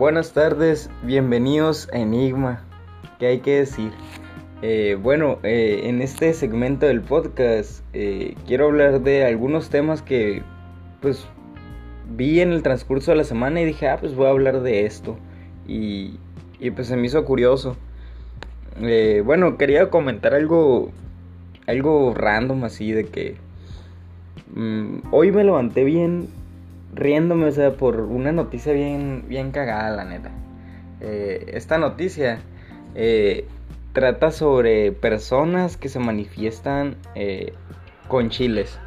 Buenas tardes, bienvenidos a Enigma. ¿Qué hay que decir? Eh, bueno, eh, en este segmento del podcast eh, quiero hablar de algunos temas que pues vi en el transcurso de la semana y dije, ah, pues voy a hablar de esto. Y, y pues se me hizo curioso. bueno, quería comentar algo, algo random así de que mm, hoy me levanté bien riéndome, o sea, por una noticia bien, bien cagada, la neta. Eh, esta noticia eh, trata sobre personas que se manifiestan eh, con chiles.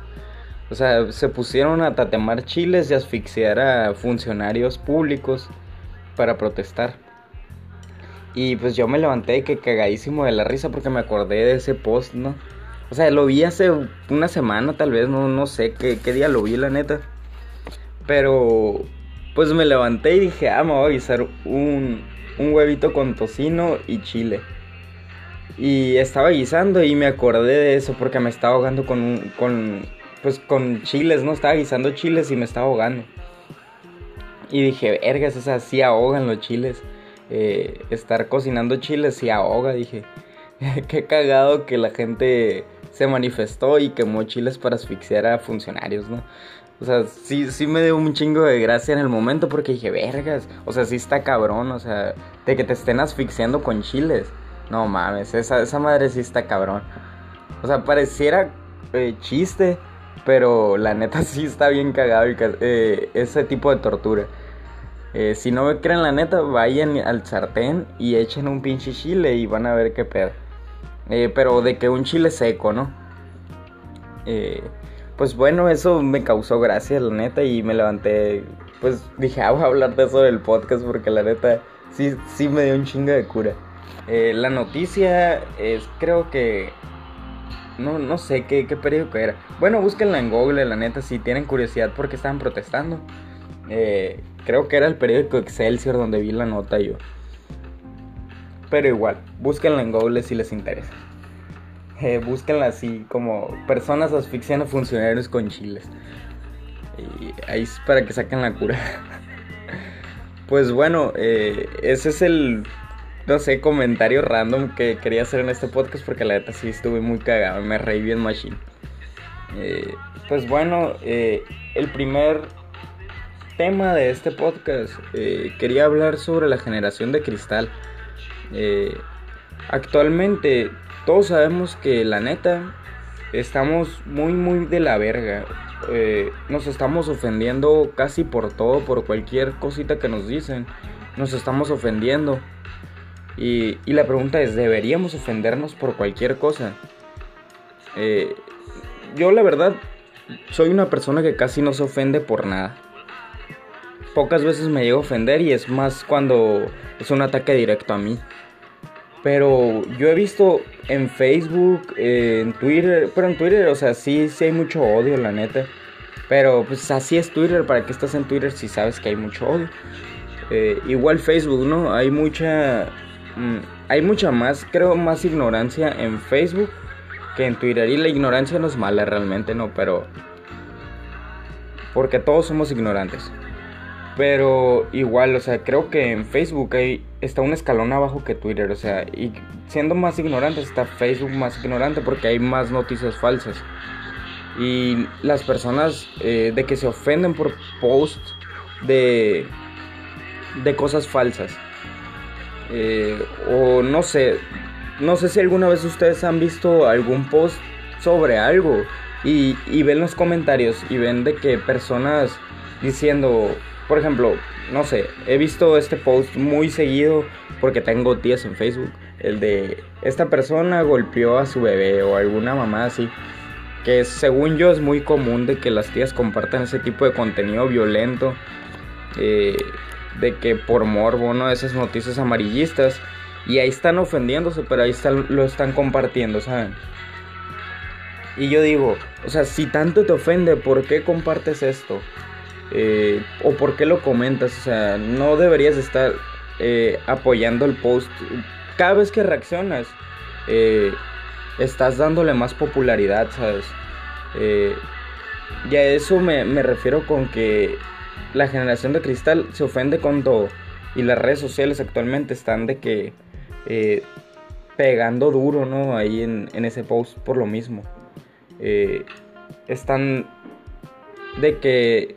O sea, se pusieron a tatemar chiles y asfixiar a funcionarios públicos para protestar. Y pues yo me levanté que cagadísimo de la risa porque me acordé de ese post, ¿no? O sea, lo vi hace una semana tal vez, no, no sé qué, qué día lo vi, la neta. Pero pues me levanté y dije, ah, me voy a guisar un, un huevito con tocino y chile. Y estaba guisando y me acordé de eso porque me estaba ahogando con, con, pues con chiles, ¿no? Estaba guisando chiles y me estaba ahogando. Y dije, vergas, o sea, sí ahogan los chiles. Eh, estar cocinando chiles sí ahoga, dije. Qué cagado que la gente se manifestó y quemó chiles para asfixiar a funcionarios, ¿no? O sea, sí, sí me dio un chingo de gracia en el momento porque dije, vergas, o sea, sí está cabrón, o sea, de que te estén asfixiando con chiles. No mames, esa, esa madre sí está cabrón. O sea, pareciera eh, chiste, pero la neta sí está bien cagado eh, ese tipo de tortura. Eh, si no me creen la neta, vayan al sartén y echen un pinche chile y van a ver qué pedo. pero de que un chile seco, ¿no? Eh, pues bueno, eso me causó gracia, la neta, y me levanté, pues dije, ah, voy a hablar de eso del podcast porque la neta sí, sí me dio un chingo de cura. Eh, la noticia es, creo que, no, no sé qué, periódico era. Bueno, búsquenla en Google, la neta, si tienen curiosidad porque estaban protestando. Eh, creo que era el periódico Excelsior donde vi la nota yo. Pero igual, búsquenla en Google si les interesa eh, búsquenla así como personas asfixiando funcionarios con chiles. Y ahí es para que saquen la cura. pues bueno, eh, ese es el, no sé, comentario random que quería hacer en este podcast porque la neta sí estuve muy cagado, me reí bien machine. Eh, pues bueno, eh, el primer tema de este podcast quería hablar sobre la generación de cristal. actualmente todos sabemos que la neta estamos muy muy de la verga. Eh, nos estamos ofendiendo casi por todo, por cualquier cosita que nos dicen. Nos estamos ofendiendo. Y, la pregunta es, ¿deberíamos ofendernos por cualquier cosa? Eh, yo la verdad soy una persona que casi no se ofende por nada. Pocas veces me llego a ofender y es más cuando es un ataque directo a mí. Pero yo he visto en Facebook, en Twitter, pero en Twitter, o sea, sí, sí hay mucho odio, la neta. Pero pues así es Twitter, ¿para qué estás en Twitter si sabes que hay mucho odio? Eh, igual Facebook, ¿no? Hay mucha... Mm, hay mucha más, creo, más ignorancia en Facebook que en Twitter. Y la ignorancia no es mala realmente, ¿no? Pero... Porque todos somos ignorantes. Pero igual, o sea, creo que en Facebook hay, está un escalón abajo que Twitter, o sea, y siendo más ignorante está Facebook más ignorante porque hay más noticias falsas. Y las personas eh, de que se ofenden por posts de, de cosas falsas. Eh, o no sé, no sé si alguna vez ustedes han visto algún post sobre algo y, y ven los comentarios y ven de que personas diciendo por ejemplo, no sé, he visto este post muy seguido porque tengo tías en Facebook. El de esta persona golpeó a su bebé o alguna mamá así. Que según yo es muy común de que las tías compartan ese tipo de contenido violento. Eh, de que por morbo, ¿no? Esas noticias amarillistas. Y ahí están ofendiéndose, pero ahí están, lo están compartiendo, ¿saben? Y yo digo, o sea, si tanto te ofende, ¿por qué compartes esto? Eh, o por qué lo comentas. O sea, no deberías estar eh, apoyando el post. Cada vez que reaccionas, eh, estás dándole más popularidad, ¿sabes? y a eso me, refiero con que la generación de cristal se ofende cuando y las redes sociales actualmente están de que pegando duro, ¿no? Ahí en, ese post por lo mismo. Están de que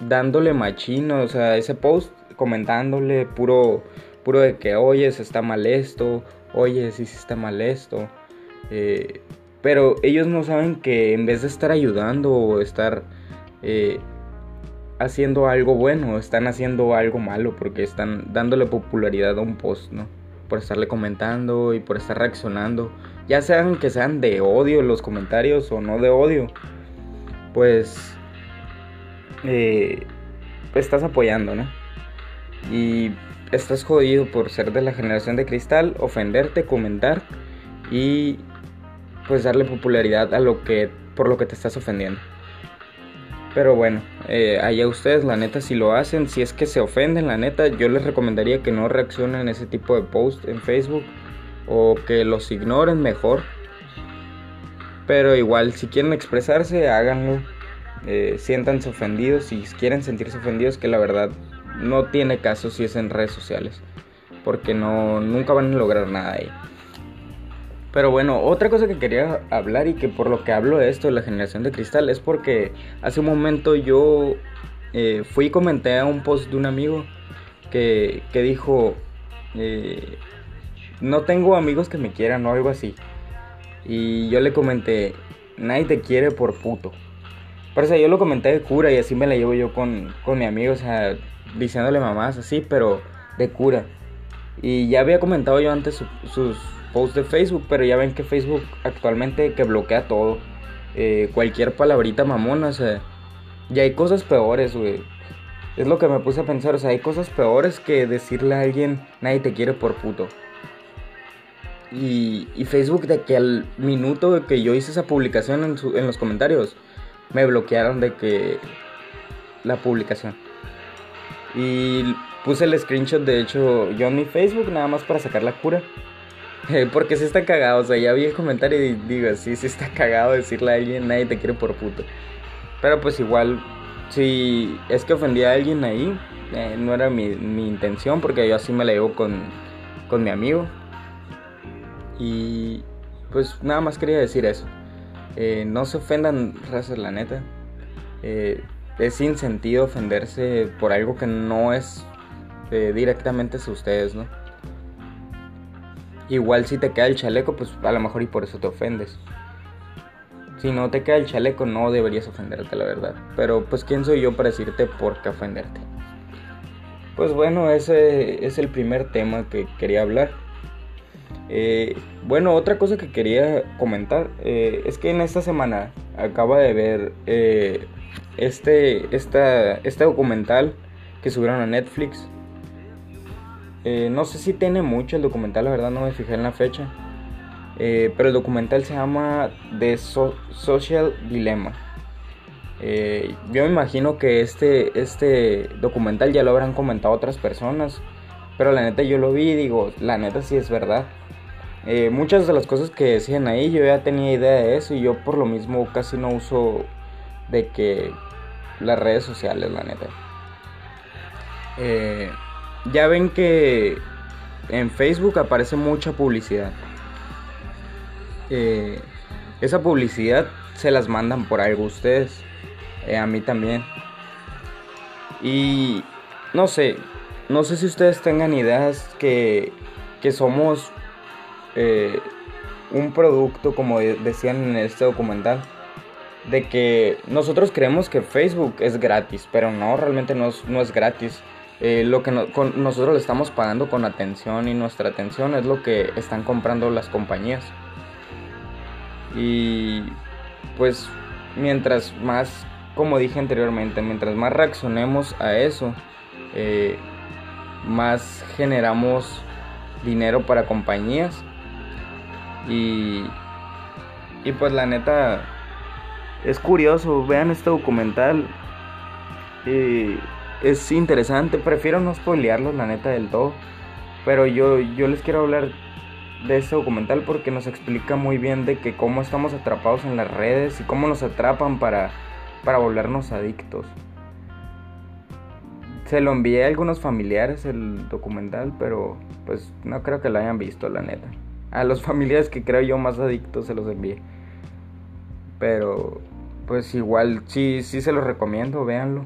dándole machino, o sea, ese post comentándole puro, puro de que, oye, se está mal esto, oye, sí se está mal esto. Eh, pero ellos no saben que en vez de estar ayudando o estar haciendo algo bueno, están haciendo algo malo porque están dándole popularidad a un post, ¿no? Por estarle comentando y por estar reaccionando. Ya sean que sean de odio los comentarios o no de odio. Pues eh, estás apoyando, ¿no? Y estás jodido por ser de la generación de cristal, ofenderte, comentar y pues darle popularidad a lo que por lo que te estás ofendiendo. Pero bueno, eh, allá ustedes, la neta, si lo hacen, si es que se ofenden, la neta, yo les recomendaría que no reaccionen a ese tipo de post en Facebook o que los ignoren mejor. Pero igual, si quieren expresarse, háganlo. Eh, siéntanse ofendidos, si quieren sentirse ofendidos, que la verdad no tiene caso si es en redes sociales. Porque no, nunca van a lograr nada ahí. Pero bueno, otra cosa que quería hablar y que por lo que hablo de esto de la generación de cristal es porque hace un momento yo eh, fui y comenté a un post de un amigo que, dijo, eh, no tengo amigos que me quieran o algo así. Y yo le comenté, nadie te quiere por puto. Pero o sea, yo lo comenté de cura y así me la llevo yo con, con mi amigo, o sea, diciéndole mamás así, pero de cura. Y ya había comentado yo antes sus post de Facebook, pero ya ven que Facebook actualmente que bloquea todo. Eh, cualquier palabrita mamona, o sea, ya hay cosas peores, güey. Es lo que me puse a pensar, o sea, hay cosas peores que decirle a alguien, nadie te quiere por puto. Y, y Facebook de que al minuto que yo hice esa publicación en, en los comentarios, me bloquearon de que la publicación. Y puse el screenshot, de hecho, yo en mi Facebook, nada más para sacar la cura. Porque sí está cagado, o sea, ya vi el comentario y digo, sí, sí está cagado decirle a alguien, nadie te quiere por puto. Pero pues igual, si es que ofendí a alguien ahí, eh, no era mi, intención, porque yo así me la llevo con, con mi amigo. Y pues nada más quería decir eso. Eh, no se ofendan, razas, la neta. Eh, es sin sentido ofenderse por algo que no es directamente a ustedes, ¿no? Igual si te queda el chaleco, pues a lo mejor y por eso te ofendes. Si no te queda el chaleco, no deberías ofenderte, la verdad. Pero pues quién soy yo para decirte por qué ofenderte. Pues bueno, ese es el primer tema que quería hablar. Eh, bueno, otra cosa que quería comentar eh, es que en esta semana acaba de ver eh, este, esta, este documental que subieron a Netflix eh, no sé si tiene mucho el documental, la verdad no me fijé en la fecha. Pero el documental se llama The Social Dilemma. Yo me imagino que este, este documental ya lo habrán comentado otras personas. Pero la neta yo lo vi y digo, la neta sí es verdad. Muchas de las cosas que decían ahí yo ya tenía idea de eso y yo por lo mismo casi no uso de que las redes sociales, la neta. Eh, ya ven que en Facebook aparece mucha publicidad. Eh, esa publicidad se las mandan por algo ustedes. Eh, a mí también. Y no sé, no sé si ustedes tengan ideas que, que somos eh, un producto, como decían en este documental, de que nosotros creemos que Facebook es gratis, pero no, realmente no no es gratis. Eh, lo que nosotros le estamos pagando con atención y nuestra atención es lo que están comprando las compañías. Y pues mientras más, como dije anteriormente, mientras más reaccionemos a eso, eh, más generamos dinero para compañías. Y, y pues la neta, es curioso, vean este documental. Eh, es interesante. Prefiero no spoilearlos, la neta, del todo. Pero yo, yo les quiero hablar de este documental porque nos explica muy bien de que cómo estamos atrapados en las redes y cómo nos atrapan para, para volvernos adictos. se lo envié a algunos familiares el documental, pero pues no creo que lo hayan visto, la neta. A los familiares que creo yo más adictos se los envié. Pero pues igual sí, sí se los recomiendo, véanlo.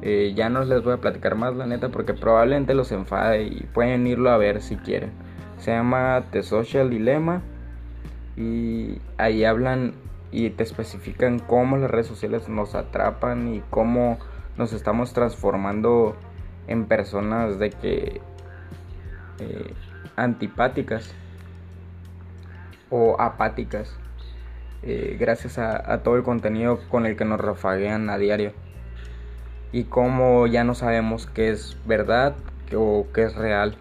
Eh, ya no les voy a platicar más, la neta, porque probablemente los enfade y pueden irlo a ver si quieren. Se llama The Social Dilemma y ahí hablan y te especifican cómo las redes sociales nos atrapan y cómo nos estamos transformando en personas de que eh, antipáticas o apáticas eh, gracias a, todo el contenido con el que nos rafaguean a diario y cómo ya no sabemos qué es verdad o qué es real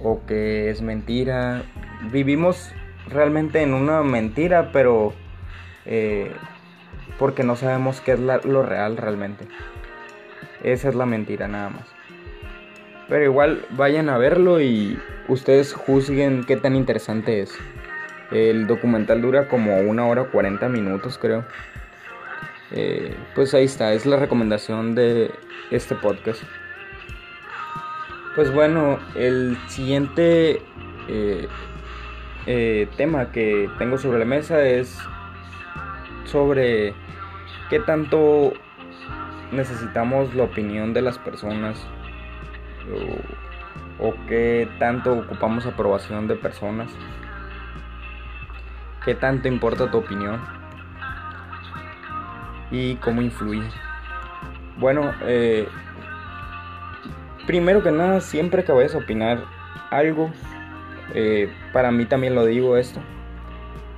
o qué es mentira vivimos realmente en una mentira pero eh, porque no sabemos qué es lo real realmente. Esa es la mentira nada más. Pero igual vayan a verlo y ustedes juzguen qué tan interesante es. El documental dura como una hora 40 minutos creo. Eh, pues ahí está, es la recomendación de este podcast. Pues bueno, el siguiente eh, tema que tengo sobre la mesa es sobre qué tanto necesitamos la opinión de las personas o, qué tanto ocupamos aprobación de personas. ¿Qué tanto importa tu opinión? ¿Y cómo influye? Bueno, eh, primero que nada, siempre que vayas a opinar algo, eh, para mí también lo digo esto,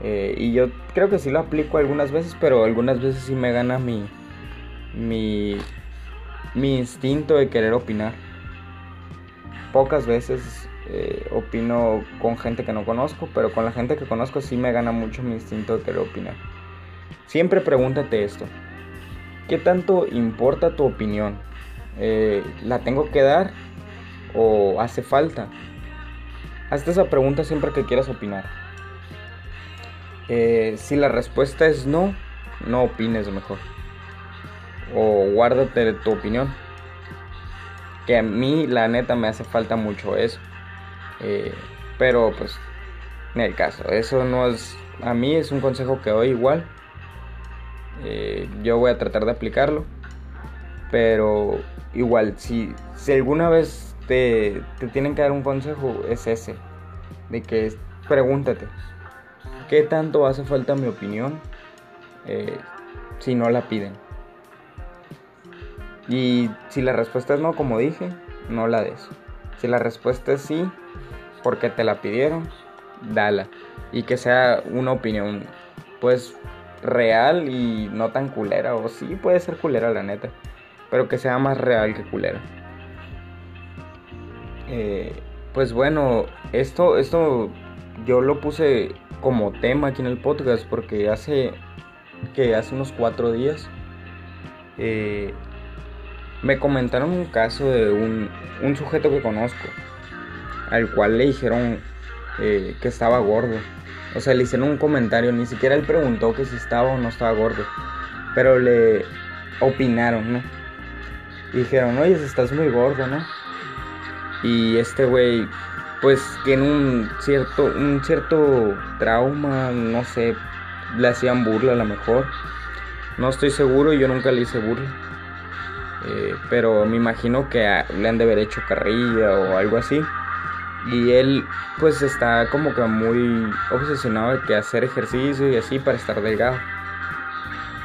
eh, y yo creo que sí lo aplico algunas veces, pero algunas veces sí me gana mi, mi, mi instinto de querer opinar. Pocas veces eh, opino con gente que no conozco, pero con la gente que conozco sí me gana mucho mi instinto de querer opinar. Siempre pregúntate esto. ¿Qué tanto importa tu opinión? Eh, ¿La tengo que dar o hace falta? Hazte esa pregunta siempre que quieras opinar. Eh, si la respuesta es no, no opines mejor. O guárdate tu opinión. Que a mí, la neta, me hace falta mucho eso. Eh, pero pues, en el caso, eso no es. A mí es un consejo que doy igual. Eh, yo voy a tratar de aplicarlo. Pero igual, si, si alguna vez te, te tienen que dar un consejo, es ese. De que pregúntate, ¿Qué tanto hace falta mi opinión eh, si no la piden? Y si la respuesta es no, como dije, no la des. Si la respuesta es sí, porque te la pidieron, dala. Y que sea una opinión, pues, real y no tan culera. O sí, puede ser culera, la neta. Pero que sea más real que culera. Eh, pues bueno, esto, esto yo lo puse como tema aquí en el podcast porque hace que hace unos cuatro días eh, me comentaron un caso de un, un, sujeto que conozco al cual le dijeron eh, que estaba gordo o sea le hicieron un comentario ni siquiera él preguntó que si estaba o no estaba gordo pero le opinaron no dijeron oye estás muy gordo no y este güey pues tiene un cierto, un cierto trauma, no sé, le hacían burla a lo mejor. No estoy seguro, yo nunca le hice burla. Eh, pero me imagino que le han de haber hecho carrilla o algo así. Y él pues está como que muy obsesionado de que hacer ejercicio y así para estar delgado.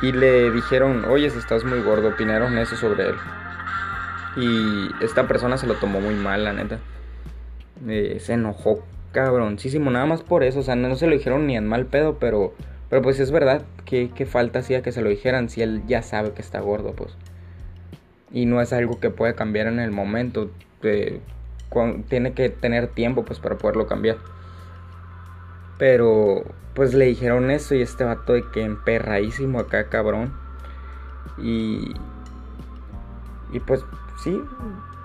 Y le dijeron, oye, estás muy gordo, opinaron eso sobre él. Y esta persona se lo tomó muy mal, la neta. Eh, se enojó cabroncísimo, nada más por eso, o sea, no, se lo dijeron ni en mal pedo, pero, pero pues es verdad que, falta hacía que se lo dijeran si él ya sabe que está gordo, pues. Y no es algo que puede cambiar en el momento, tiene que tener tiempo pues para poderlo cambiar. Pero pues le dijeron eso y este vato de que emperradísimo acá, cabrón. Y... Y pues sí,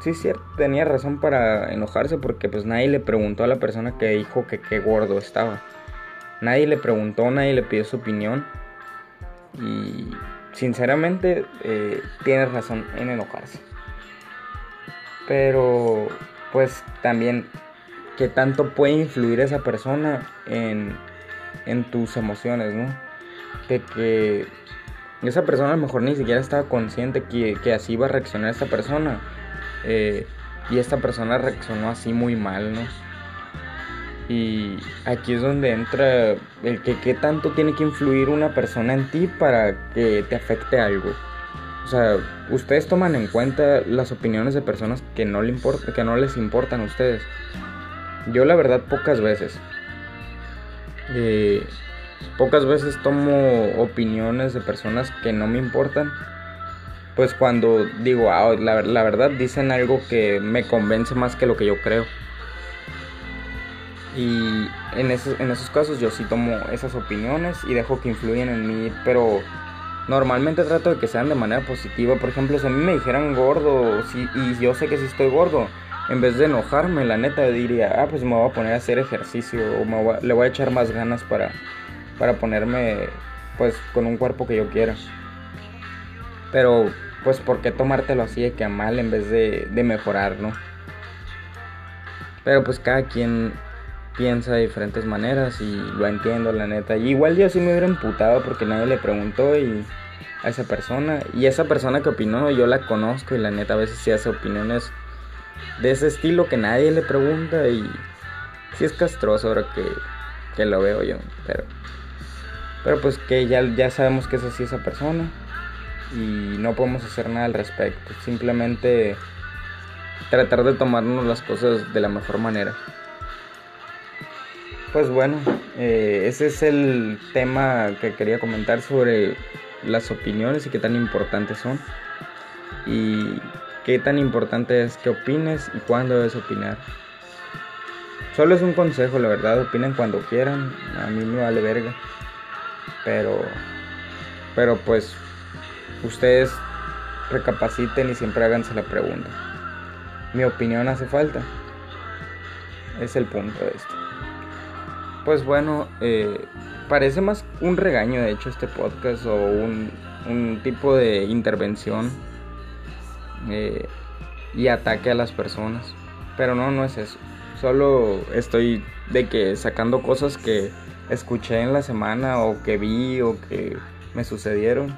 sí, cierto, tenía razón para enojarse porque pues nadie le preguntó a la persona que dijo que qué gordo estaba. Nadie le preguntó, nadie le pidió su opinión. Y sinceramente eh, tiene razón en enojarse. Pero pues también qué tanto puede influir esa persona en, en tus emociones, ¿no? De que esa persona a lo mejor ni siquiera estaba consciente que, que así iba a reaccionar esta persona. Eh, y esta persona reaccionó así muy mal, ¿no? Y aquí es donde entra el que qué tanto tiene que influir una persona en ti para que te afecte algo. O sea, ustedes toman en cuenta las opiniones de personas que no, le que no les importan a ustedes. Yo la verdad pocas veces. Eh, pocas veces tomo opiniones de personas que no me importan. Pues cuando digo, ah, la, la verdad dicen algo que me convence más que lo que yo creo. Y en esos, en esos casos yo sí tomo esas opiniones y dejo que influyan en mí, pero normalmente trato de que sean de manera positiva. Por ejemplo, si a mí me dijeran gordo y yo sé que sí estoy gordo, en vez de enojarme, la neta diría, ah, pues me voy a poner a hacer ejercicio o le voy a echar más ganas para, para ponerme pues con un cuerpo que yo quiera. Pero pues ¿por qué tomártelo así de que a mal en vez de, de mejorar, no? Pero pues cada quien piensa de diferentes maneras y lo entiendo, la neta. Y igual yo sí me hubiera emputado porque nadie le preguntó y a esa persona. Y esa persona que opinó, yo la conozco y la neta a veces sí hace opiniones de ese estilo que nadie le pregunta y sí es castroso ahora que, que lo veo yo. Pero, pero pues que ya, ya sabemos que es así esa persona y no podemos hacer nada al respecto. Simplemente tratar de tomarnos las cosas de la mejor manera. Pues bueno, eh, ese es el tema que quería comentar sobre las opiniones y qué tan importantes son. Y qué tan importante es que opines y cuándo debes opinar. Solo es un consejo, la verdad, opinen cuando quieran, a mí me vale verga. Pero, pero pues, ustedes recapaciten y siempre háganse la pregunta. ¿Mi opinión hace falta? Es el punto de esto. Pues bueno, eh, parece más un regaño de hecho este podcast o un, tipo de intervención eh, y ataque a las personas. Pero no, no es eso. Solo estoy de que sacando cosas que escuché en la semana o que vi o que me sucedieron.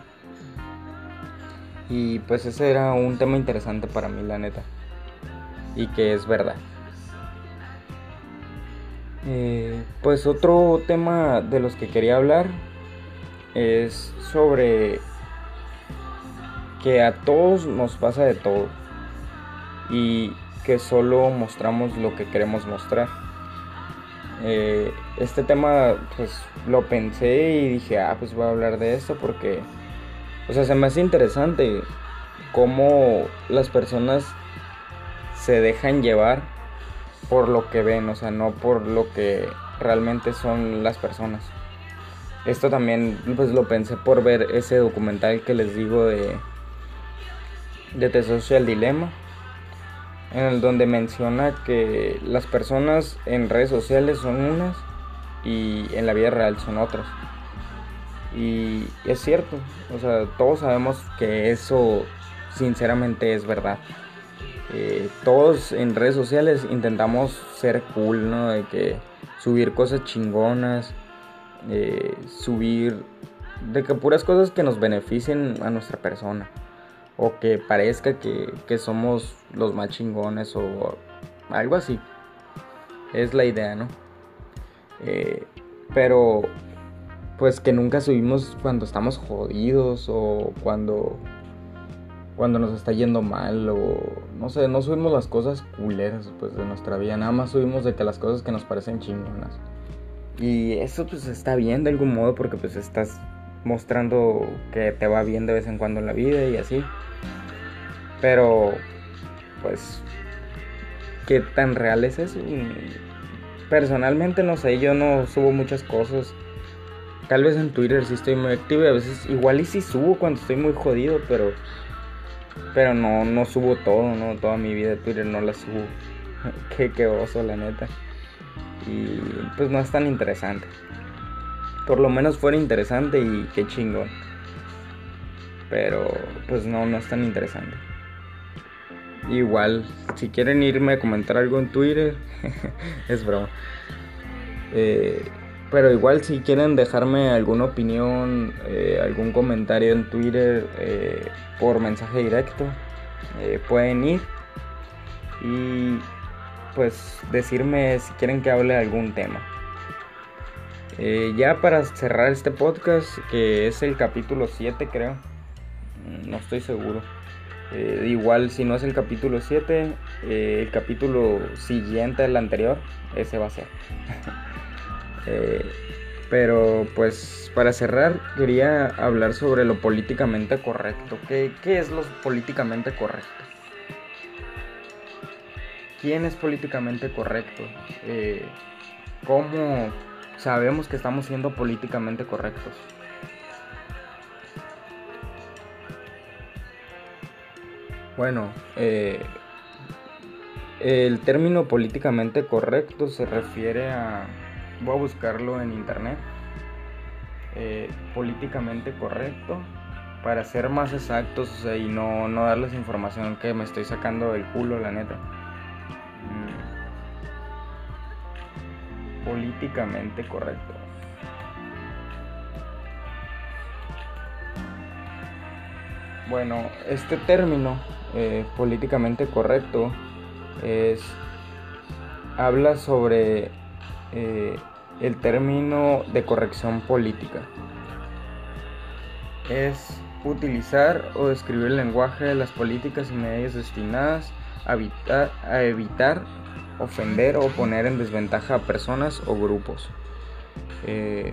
Y pues ese era un tema interesante para mí, la neta. Y que es verdad. Eh, pues otro tema de los que quería hablar es sobre que a todos nos pasa de todo y que solo mostramos lo que queremos mostrar. Eh, este tema pues lo pensé y dije, ah, pues voy a hablar de esto porque, o sea, se me hace interesante cómo las personas se dejan llevar por lo que ven, o sea, no por lo que realmente son las personas. Esto también pues lo pensé por ver ese documental que les digo de de The Social Dilemma en el donde menciona que las personas en redes sociales son unas y en la vida real son otras. Y es cierto, o sea, todos sabemos que eso sinceramente es verdad. Eh, todos en redes sociales intentamos ser cool, ¿no? De que subir cosas chingonas, eh, subir de que puras cosas que nos beneficien a nuestra persona o que parezca que, que somos los más chingones o algo así. Es la idea, ¿no? Eh, pero pues que nunca subimos cuando estamos jodidos o cuando cuando nos está yendo mal o no sé, no subimos las cosas culeras pues de nuestra vida, nada más subimos de que las cosas que nos parecen chingonas. Y eso pues está bien de algún modo porque pues estás mostrando que te va bien de vez en cuando en la vida y así. Pero pues qué tan real es eso? Personalmente no sé, yo no subo muchas cosas. Tal vez en Twitter sí estoy muy activo y a veces igual y sí subo cuando estoy muy jodido, pero pero no, no subo todo, ¿no? Toda mi vida de Twitter no la subo. qué, qué oso, la neta. Y pues no es tan interesante. Por lo menos fuera interesante y qué chingón. Pero pues no, no es tan interesante. igual, si quieren irme a comentar algo en Twitter, es broma. Eh, pero igual si quieren dejarme alguna opinión, eh, algún comentario en Twitter eh, por mensaje directo, pueden ir y pues decirme si quieren que hable de algún tema. ya para cerrar este podcast, que es el capítulo 7 creo, no estoy seguro. igual si no es el capítulo 7, el capítulo siguiente al anterior, ese va a ser. Eh, pero pues para cerrar quería hablar sobre lo políticamente correcto. ¿Qué, es lo políticamente correcto? ¿Quién es políticamente correcto? Eh, ¿Cómo sabemos que estamos siendo políticamente correctos? Bueno, eh, el término políticamente correcto se refiere a voy a buscarlo en internet. Eh, políticamente correcto para ser más exactos y no, no, darles información que me estoy sacando del culo, la neta. Mm. Políticamente correcto. Bueno, este término eh, políticamente correcto es habla sobre eh, el término de corrección política. Es utilizar o describir el lenguaje de las políticas y medios destinadas a evitar, ofender o poner en desventaja a personas o grupos. Eh,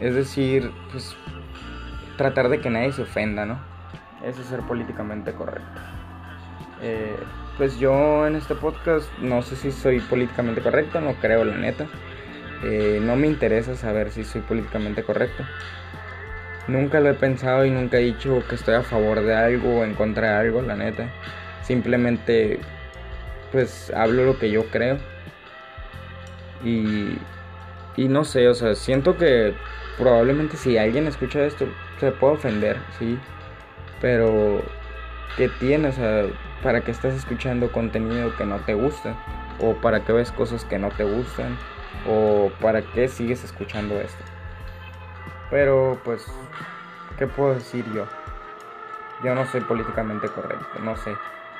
es decir, pues tratar de que nadie se ofenda, ¿no? Es ser políticamente correcto. Eh, pues yo en este podcast no sé si soy políticamente correcto, no creo la neta. Eh, no me interesa saber si soy políticamente correcto. Nunca lo he pensado y nunca he dicho que estoy a favor de algo o en contra de algo, la neta. Simplemente pues hablo lo que yo creo. Y, y no sé, o sea, siento que probablemente si alguien escucha esto se puede ofender, sí. Pero, ¿qué tiene? O sea, para que estás escuchando contenido que no te gusta o para que ves cosas que no te gustan o para qué sigues escuchando esto. Pero pues, ¿qué puedo decir yo? Yo no soy políticamente correcto, no sé.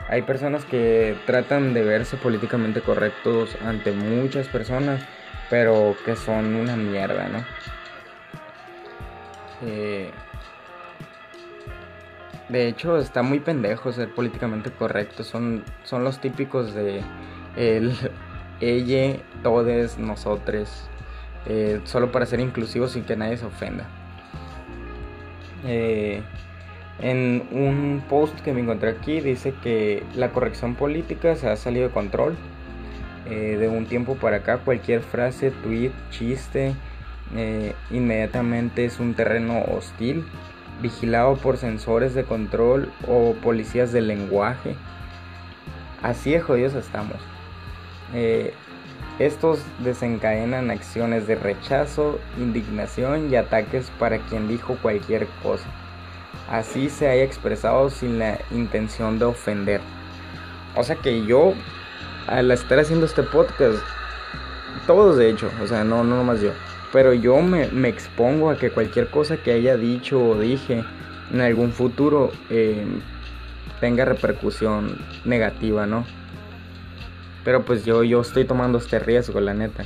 Hay personas que tratan de verse políticamente correctos ante muchas personas, pero que son una mierda, ¿no? Eh, de hecho, está muy pendejo ser políticamente correcto. Son, son los típicos de el, ella, todes, nosotros. Eh, solo para ser inclusivos sin que nadie se ofenda. Eh, en un post que me encontré aquí dice que la corrección política se ha salido de control. Eh, de un tiempo para acá cualquier frase, tweet, chiste, inmediatamente es un terreno hostil vigilado por sensores de control o policías del lenguaje. Así de jodidos estamos. Eh, estos desencadenan acciones de rechazo, indignación y ataques para quien dijo cualquier cosa. Así se haya expresado sin la intención de ofender. O sea que yo, al estar haciendo este podcast, todos de hecho, o sea, no, no nomás yo pero yo me, expongo a que cualquier cosa que haya dicho o dije en algún futuro eh, tenga repercusión negativa, ¿no? Pero pues yo, yo estoy tomando este riesgo, la neta.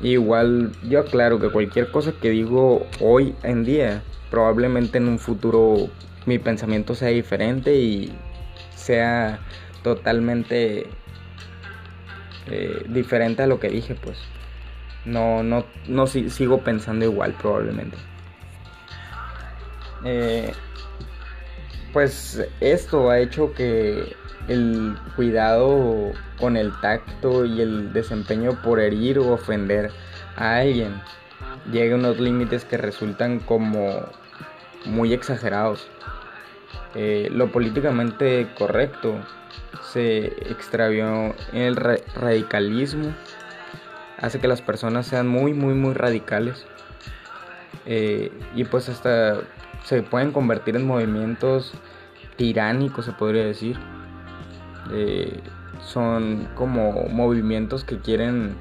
Igual yo aclaro que cualquier cosa que digo hoy en día, probablemente en un futuro mi pensamiento sea diferente y sea totalmente eh, diferente a lo que dije, pues no, no, no sigo pensando igual probablemente. Eh, pues esto ha hecho que el cuidado con el tacto y el desempeño por herir o ofender a alguien llegue a unos límites que resultan como muy exagerados. Eh, lo políticamente correcto se extravió en el radicalismo hace que las personas sean muy, muy, muy radicales. Eh, y pues hasta se pueden convertir en movimientos tiránicos, se podría decir. eh, son como movimientos que quieren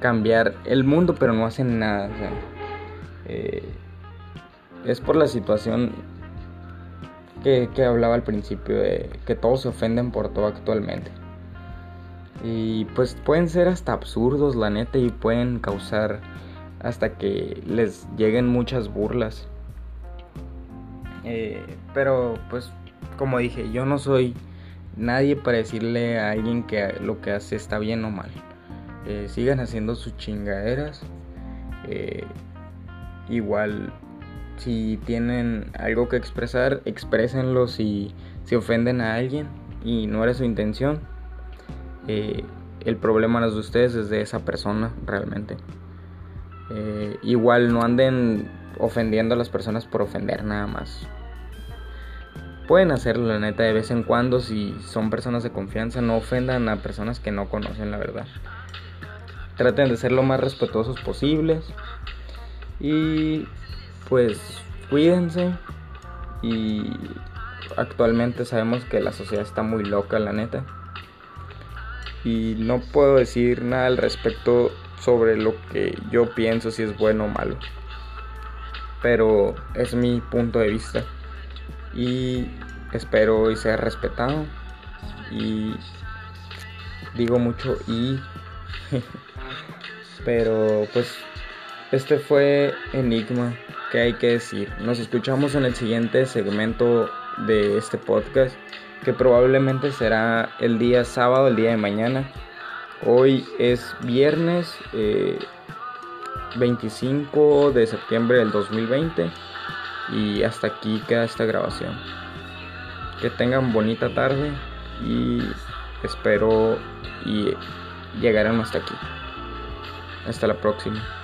cambiar el mundo pero no hacen nada. Eh, es por la situación que, que, hablaba al principio, de que todos se ofenden por todo actualmente. Y pues pueden ser hasta absurdos, la neta, y pueden causar hasta que les lleguen muchas burlas. Eh, pero pues como dije, yo no soy nadie para decirle a alguien que lo que hace está bien o mal. Eh, sigan haciendo sus chingaderas. Eh, igual si tienen algo que expresar, exprésenlo si, si ofenden a alguien y no era su intención. El problema no es de ustedes, es de esa persona realmente. igual no anden ofendiendo a las personas por ofender nada más. Pueden hacerlo, la neta, de vez en cuando si son personas de confianza. No ofendan a personas que no conocen la verdad. Traten de ser lo más respetuosos posibles. Y pues cuídense. Y actualmente sabemos que la sociedad está muy loca, la neta. Y no puedo decir nada al respecto sobre lo que yo pienso si es bueno o malo. Pero es mi punto de vista. Y espero y sea respetado. Y digo mucho y pero pues este fue Enigma que hay que decir nos escuchamos en el siguiente segmento de este podcast que probablemente será el día sábado el día de mañana hoy es viernes 25 eh, de septiembre del 2020 y hasta aquí queda esta grabación. Que tengan bonita tarde y espero y llegarán hasta aquí. Hasta la próxima.